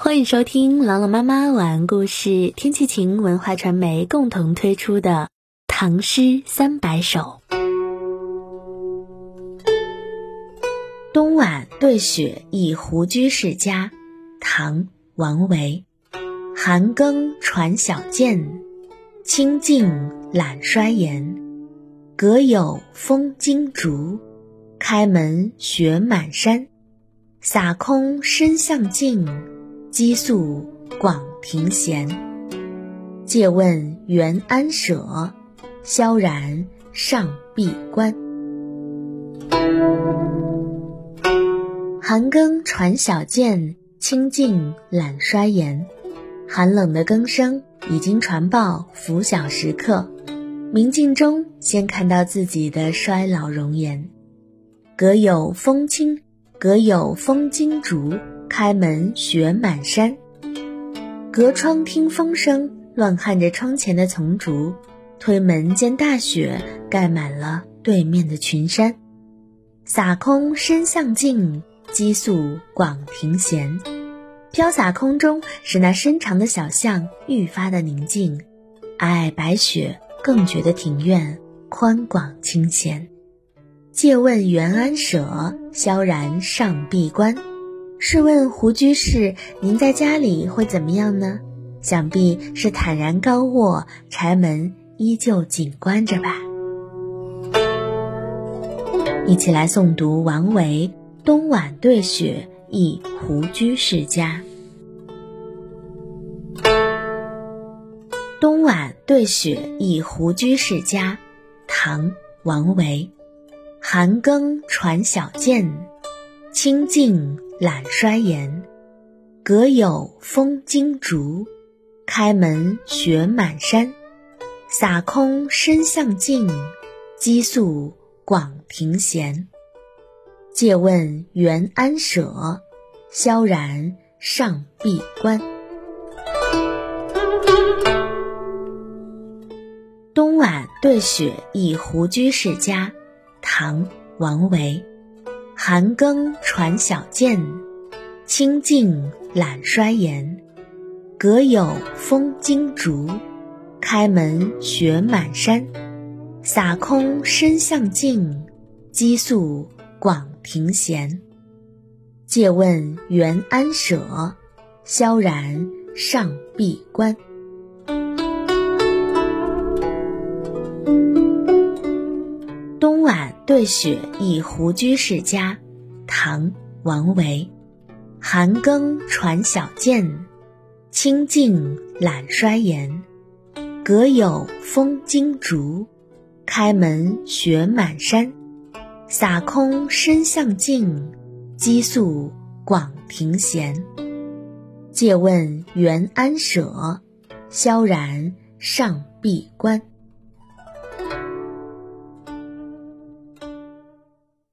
欢迎收听朗朗妈妈晚安故事，天气晴文化传媒共同推出的《唐诗三百首》。冬晚对雪忆胡居士家，唐·王维。寒更传晓见，清静懒衰颜。阁有风惊竹，开门雪满山。洒空深巷径。积宿广庭闲，借问元安舍，萧然上闭关。寒耕传晓见，清静懒衰颜。寒冷的更声已经传报拂晓时刻，明镜中先看到自己的衰老容颜。阁有风清，阁有风惊竹。开门雪满山，隔窗听风声，乱撼着窗前的丛竹。推门见大雪盖满了对面的群山，洒空深巷径，积宿广庭闲。飘洒空中使那深长的小巷愈发的宁静，皑皑白雪更觉得庭院宽广清闲。借问袁安舍，萧然上闭关。试问胡居士，您在家里会怎么样呢？想必是坦然高卧，柴门依旧紧关着吧。一起来诵读王维《冬晚对雪忆胡居士家》。冬晚对雪忆胡居士家，唐·王维。寒更传晓见，清静。懒衰颜，阁有风惊竹，开门雪满山。洒空身向径，积宿广庭闲。借问元安舍，萧然上闭关。冬晚对雪忆胡居士家，唐·王维。寒耕传晓见，清静懒衰颜。阁有风惊竹，开门雪满山。洒空深巷径，积宿广庭闲。借问袁安舍，萧然上闭关。对雪忆胡居士家，唐·王维。寒更传晓见，清静懒衰颜。阁有风惊竹，开门雪满山。洒空深巷径，积宿广庭闲。借问元安舍，萧然上闭关。